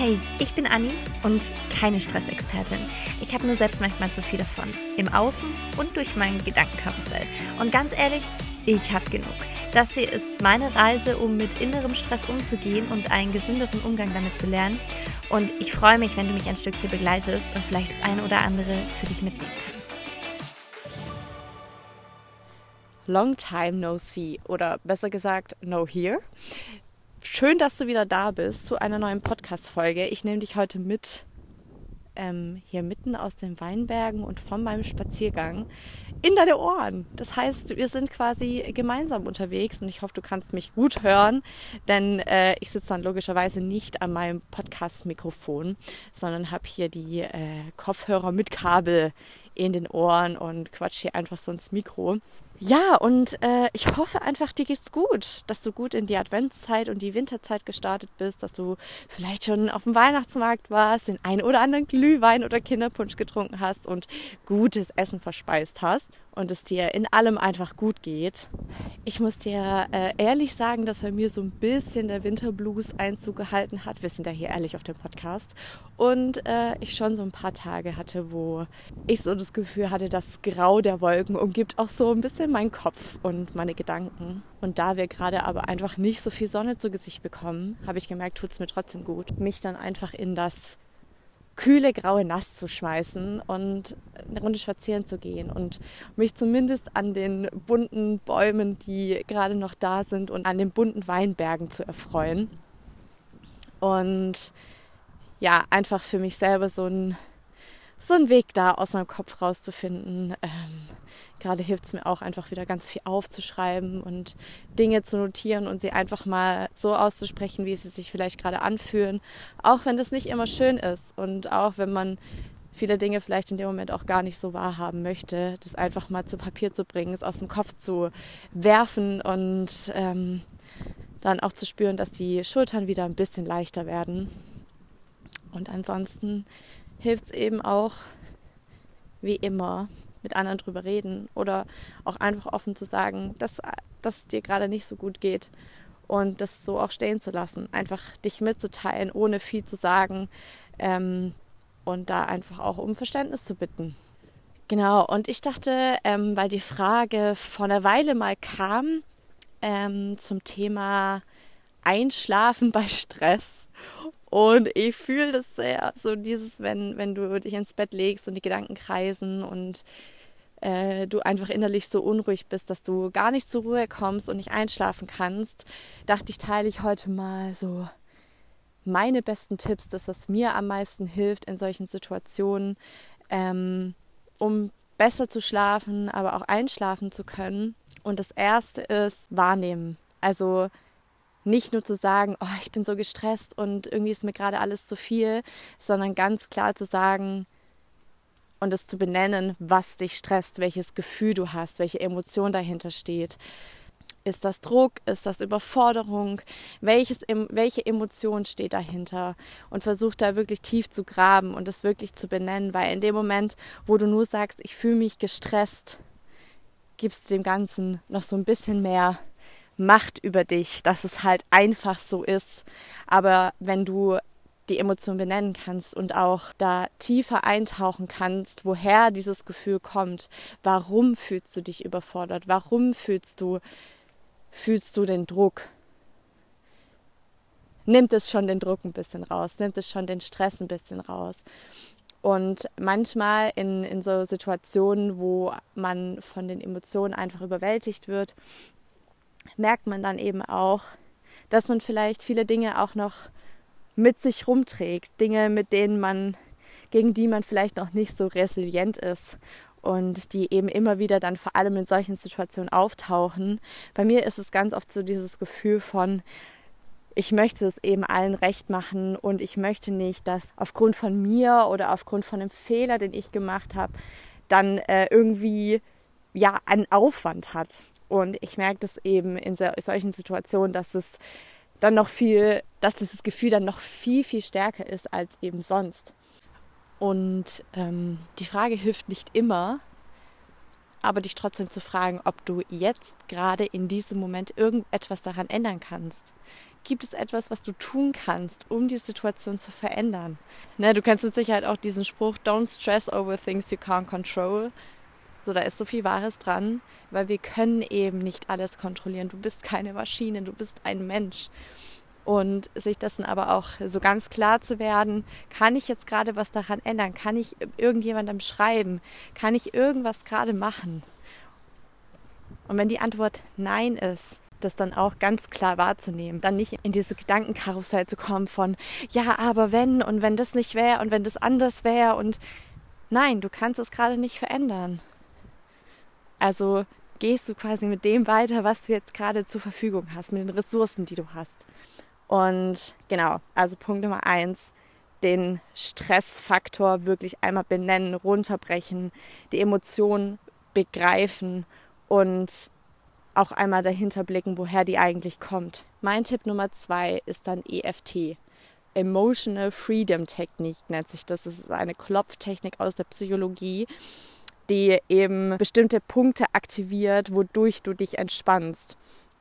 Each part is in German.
Hey, ich bin Anni und keine Stressexpertin. Ich habe nur selbst manchmal zu viel davon. Im Außen und durch mein Gedankenkarussell. Und ganz ehrlich, ich habe genug. Das hier ist meine Reise, um mit innerem Stress umzugehen und einen gesünderen Umgang damit zu lernen. Und ich freue mich, wenn du mich ein Stück hier begleitest und vielleicht das eine oder andere für dich mitnehmen kannst. Long time no see oder besser gesagt no here. Schön, dass du wieder da bist zu einer neuen Podcast-Folge. Ich nehme dich heute mit ähm, hier mitten aus den Weinbergen und von meinem Spaziergang in deine Ohren. Das heißt, wir sind quasi gemeinsam unterwegs und ich hoffe, du kannst mich gut hören, denn äh, ich sitze dann logischerweise nicht an meinem Podcast-Mikrofon, sondern habe hier die äh, Kopfhörer mit Kabel in den Ohren und quatsch hier einfach so ins Mikro. Ja, und äh, ich hoffe einfach, dir geht's gut, dass du gut in die Adventszeit und die Winterzeit gestartet bist, dass du vielleicht schon auf dem Weihnachtsmarkt warst, den einen oder anderen Glühwein oder Kinderpunsch getrunken hast und gutes Essen verspeist hast und es dir in allem einfach gut geht. Ich muss dir äh, ehrlich sagen, dass bei mir so ein bisschen der Winterblues Einzug gehalten hat. Wir sind ja hier ehrlich auf dem Podcast. Und äh, ich schon so ein paar Tage hatte, wo ich so das Gefühl hatte, das Grau der Wolken umgibt auch so ein bisschen meinen Kopf und meine Gedanken. Und da wir gerade aber einfach nicht so viel Sonne zu Gesicht bekommen, habe ich gemerkt, tut es mir trotzdem gut, mich dann einfach in das kühle graue Nass zu schmeißen und eine Runde spazieren zu gehen und mich zumindest an den bunten Bäumen, die gerade noch da sind und an den bunten Weinbergen zu erfreuen. Und ja, einfach für mich selber so ein so einen Weg da aus meinem Kopf rauszufinden. Ähm, gerade hilft es mir auch einfach wieder ganz viel aufzuschreiben und Dinge zu notieren und sie einfach mal so auszusprechen, wie sie sich vielleicht gerade anfühlen. Auch wenn das nicht immer schön ist und auch wenn man viele Dinge vielleicht in dem Moment auch gar nicht so wahrhaben möchte, das einfach mal zu Papier zu bringen, es aus dem Kopf zu werfen und ähm, dann auch zu spüren, dass die Schultern wieder ein bisschen leichter werden. Und ansonsten hilft es eben auch, wie immer, mit anderen drüber reden oder auch einfach offen zu sagen, dass, dass es dir gerade nicht so gut geht und das so auch stehen zu lassen. Einfach dich mitzuteilen, ohne viel zu sagen ähm, und da einfach auch um Verständnis zu bitten. Genau, und ich dachte, ähm, weil die Frage vor einer Weile mal kam ähm, zum Thema Einschlafen bei Stress und ich fühle das sehr, so dieses, wenn, wenn du dich ins Bett legst und die Gedanken kreisen und äh, du einfach innerlich so unruhig bist, dass du gar nicht zur Ruhe kommst und nicht einschlafen kannst, dachte ich, teile ich heute mal so meine besten Tipps, dass das mir am meisten hilft in solchen Situationen, ähm, um besser zu schlafen, aber auch einschlafen zu können. Und das erste ist wahrnehmen. Also nicht nur zu sagen, oh, ich bin so gestresst und irgendwie ist mir gerade alles zu viel, sondern ganz klar zu sagen und es zu benennen, was dich stresst, welches Gefühl du hast, welche Emotion dahinter steht. Ist das Druck? Ist das Überforderung? Welches, welche Emotion steht dahinter? Und versuch da wirklich tief zu graben und es wirklich zu benennen, weil in dem Moment, wo du nur sagst, ich fühle mich gestresst, gibst du dem Ganzen noch so ein bisschen mehr Macht über dich, dass es halt einfach so ist. Aber wenn du die Emotion benennen kannst und auch da tiefer eintauchen kannst, woher dieses Gefühl kommt, warum fühlst du dich überfordert, warum fühlst du fühlst du den Druck, nimmt es schon den Druck ein bisschen raus, nimmt es schon den Stress ein bisschen raus. Und manchmal in, in so Situationen, wo man von den Emotionen einfach überwältigt wird, merkt man dann eben auch, dass man vielleicht viele Dinge auch noch mit sich rumträgt. Dinge, mit denen man, gegen die man vielleicht noch nicht so resilient ist und die eben immer wieder dann vor allem in solchen Situationen auftauchen. Bei mir ist es ganz oft so dieses Gefühl von, ich möchte es eben allen recht machen und ich möchte nicht, dass aufgrund von mir oder aufgrund von einem Fehler, den ich gemacht habe, dann äh, irgendwie ja einen Aufwand hat. Und ich merke das eben in solchen Situationen, dass es dann noch viel, dass dieses Gefühl dann noch viel, viel stärker ist als eben sonst. Und ähm, die Frage hilft nicht immer, aber dich trotzdem zu fragen, ob du jetzt gerade in diesem Moment irgendetwas daran ändern kannst. gibt es etwas, was du tun kannst, um die Situation zu verändern? Ne, du kennst mit Sicherheit auch diesen Spruch, don't stress over things you can't control. So, da ist so viel Wahres dran, weil wir können eben nicht alles kontrollieren. Du bist keine Maschine, du bist ein Mensch. Und sich dessen aber auch so ganz klar zu werden, kann ich jetzt gerade was daran ändern? Kann ich irgendjemandem schreiben? Kann ich irgendwas gerade machen? Und wenn die Antwort Nein ist, das dann auch ganz klar wahrzunehmen. Dann nicht in diese Gedankenkarussell zu kommen von, ja, aber wenn und wenn das nicht wäre und wenn das anders wäre und nein, du kannst es gerade nicht verändern. Also gehst du quasi mit dem weiter, was du jetzt gerade zur Verfügung hast, mit den Ressourcen, die du hast. Und genau, also Punkt Nummer eins, den Stressfaktor wirklich einmal benennen, runterbrechen, die Emotionen begreifen und auch einmal dahinter blicken, woher die eigentlich kommt. Mein Tipp Nummer zwei ist dann EFT. Emotional Freedom Technik nennt sich das. Das ist eine Klopftechnik aus der Psychologie, die eben bestimmte Punkte aktiviert, wodurch du dich entspannst.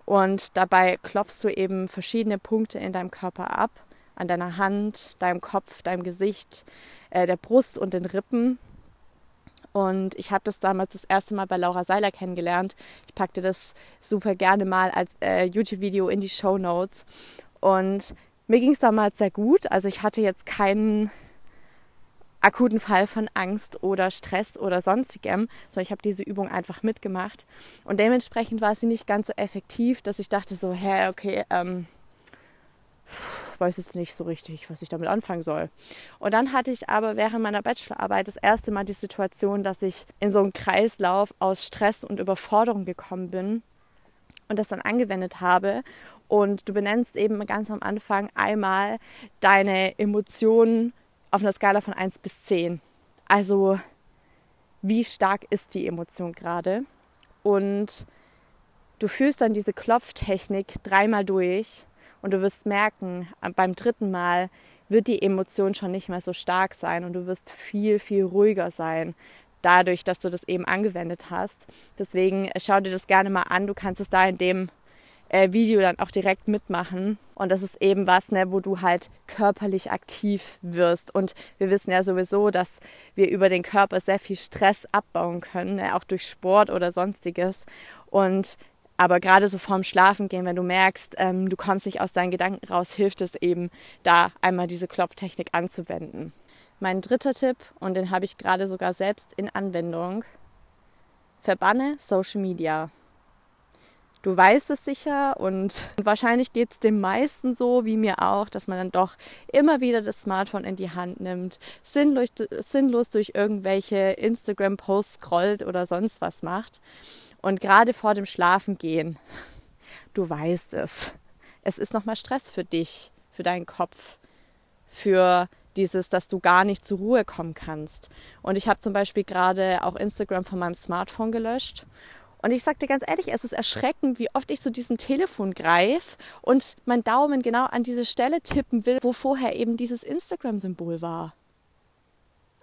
Und dabei klopfst du eben verschiedene Punkte in deinem Körper ab, an deiner Hand, deinem Kopf, deinem Gesicht, äh, der Brust und den Rippen. Und ich habe das damals das erste Mal bei Laura Seiler kennengelernt. Ich packte das super gerne mal als äh, YouTube-Video in die Show Notes. Und mir ging es damals sehr gut. Also ich hatte jetzt keinen akuten Fall von Angst oder Stress oder sonstigem, sondern ich habe diese Übung einfach mitgemacht. Und dementsprechend war sie nicht ganz so effektiv, dass ich dachte so, hä, okay, ähm, weiß jetzt nicht so richtig, was ich damit anfangen soll. Und dann hatte ich aber während meiner Bachelorarbeit das erste Mal die Situation, dass ich in so einen Kreislauf aus Stress und Überforderung gekommen bin und das dann angewendet habe. Und du benennst eben ganz am Anfang einmal deine Emotionen auf einer Skala von 1 bis 10. Also wie stark ist die Emotion gerade? Und du fühlst dann diese Klopftechnik dreimal durch und du wirst merken, beim dritten Mal wird die Emotion schon nicht mehr so stark sein und du wirst viel, viel ruhiger sein, dadurch, dass du das eben angewendet hast. Deswegen äh, schau dir das gerne mal an. Du kannst es da in dem äh, Video dann auch direkt mitmachen. Und das ist eben was, ne, wo du halt körperlich aktiv wirst. Und wir wissen ja sowieso, dass wir über den Körper sehr viel Stress abbauen können, ne, auch durch Sport oder sonstiges. Und aber gerade so vorm Schlafengehen, wenn du merkst, ähm, du kommst nicht aus deinen Gedanken raus, hilft es eben, da einmal diese Klopftechnik anzuwenden. Mein dritter Tipp, und den habe ich gerade sogar selbst in Anwendung, verbanne Social Media. Du weißt es sicher und wahrscheinlich geht es dem meisten so, wie mir auch, dass man dann doch immer wieder das Smartphone in die Hand nimmt, sinnlos, sinnlos durch irgendwelche Instagram-Posts scrollt oder sonst was macht. Und gerade vor dem Schlafengehen, du weißt es, es ist nochmal Stress für dich, für deinen Kopf, für dieses, dass du gar nicht zur Ruhe kommen kannst. Und ich habe zum Beispiel gerade auch Instagram von meinem Smartphone gelöscht. Und ich sagte ganz ehrlich, es ist erschreckend, wie oft ich zu diesem Telefon greife und mein Daumen genau an diese Stelle tippen will, wo vorher eben dieses Instagram-Symbol war.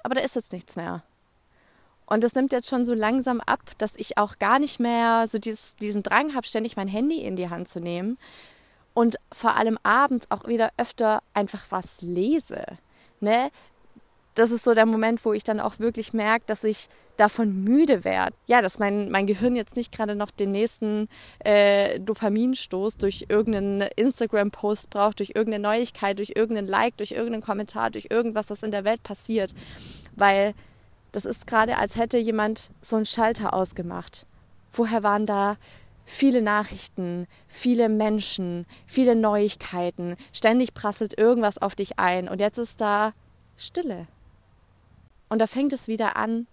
Aber da ist jetzt nichts mehr. Und das nimmt jetzt schon so langsam ab, dass ich auch gar nicht mehr so dieses, diesen Drang habe, ständig mein Handy in die Hand zu nehmen und vor allem abends auch wieder öfter einfach was lese. Ne? Das ist so der Moment, wo ich dann auch wirklich merke, dass ich davon müde werde. Ja, dass mein, mein Gehirn jetzt nicht gerade noch den nächsten äh, Dopaminstoß durch irgendeinen Instagram-Post braucht, durch irgendeine Neuigkeit, durch irgendeinen Like, durch irgendeinen Kommentar, durch irgendwas, was in der Welt passiert. Weil das ist gerade, als hätte jemand so einen Schalter ausgemacht. Vorher waren da viele Nachrichten, viele Menschen, viele Neuigkeiten. Ständig prasselt irgendwas auf dich ein und jetzt ist da Stille. Und da fängt es wieder an,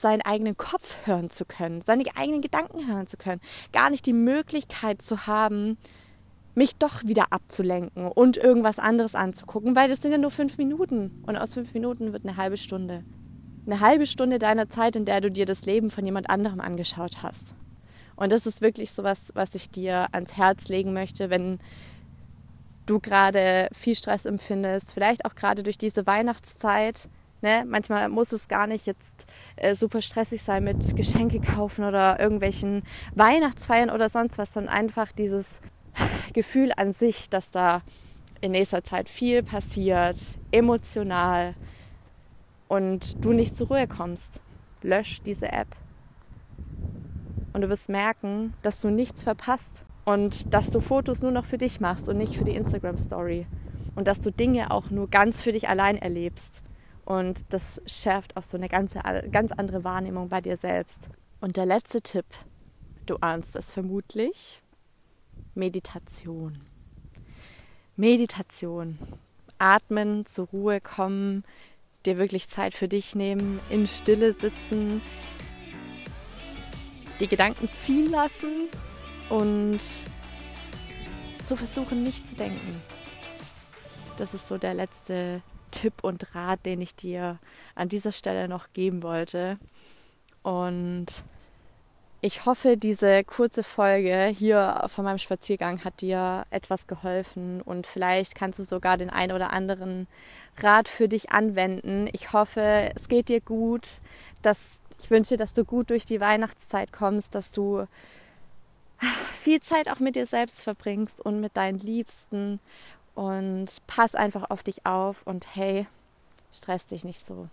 seinen eigenen Kopf hören zu können, seine eigenen Gedanken hören zu können. Gar nicht die Möglichkeit zu haben, mich doch wieder abzulenken und irgendwas anderes anzugucken, weil das sind ja nur fünf Minuten und aus fünf Minuten wird eine halbe Stunde eine halbe Stunde deiner Zeit, in der du dir das Leben von jemand anderem angeschaut hast. Und das ist wirklich so was, was ich dir ans Herz legen möchte, wenn du gerade viel Stress empfindest, vielleicht auch gerade durch diese Weihnachtszeit. Ne? Manchmal muss es gar nicht jetzt äh, super stressig sein mit Geschenke kaufen oder irgendwelchen Weihnachtsfeiern oder sonst was, sondern einfach dieses Gefühl an sich, dass da in nächster Zeit viel passiert, emotional und du nicht zur Ruhe kommst. Lösch diese App. Und du wirst merken, dass du nichts verpasst und dass du Fotos nur noch für dich machst und nicht für die Instagram Story. Und dass du Dinge auch nur ganz für dich allein erlebst. Und das schärft auch so eine ganze, ganz andere Wahrnehmung bei dir selbst. Und der letzte Tipp, du ahnst es vermutlich, Meditation. Meditation. Atmen, zur Ruhe kommen, dir wirklich Zeit für dich nehmen, in Stille sitzen, die Gedanken ziehen lassen und zu versuchen, nicht zu denken. Das ist so der letzte Tipp und Rat, den ich dir an dieser Stelle noch geben wollte. Und ich hoffe, diese kurze Folge hier von meinem Spaziergang hat dir etwas geholfen und vielleicht kannst du sogar den einen oder anderen Rat für dich anwenden. Ich hoffe, es geht dir gut, dass ich wünsche, dass du gut durch die Weihnachtszeit kommst, dass du viel Zeit auch mit dir selbst verbringst und mit deinen Liebsten und pass einfach auf dich auf und hey, stress dich nicht so.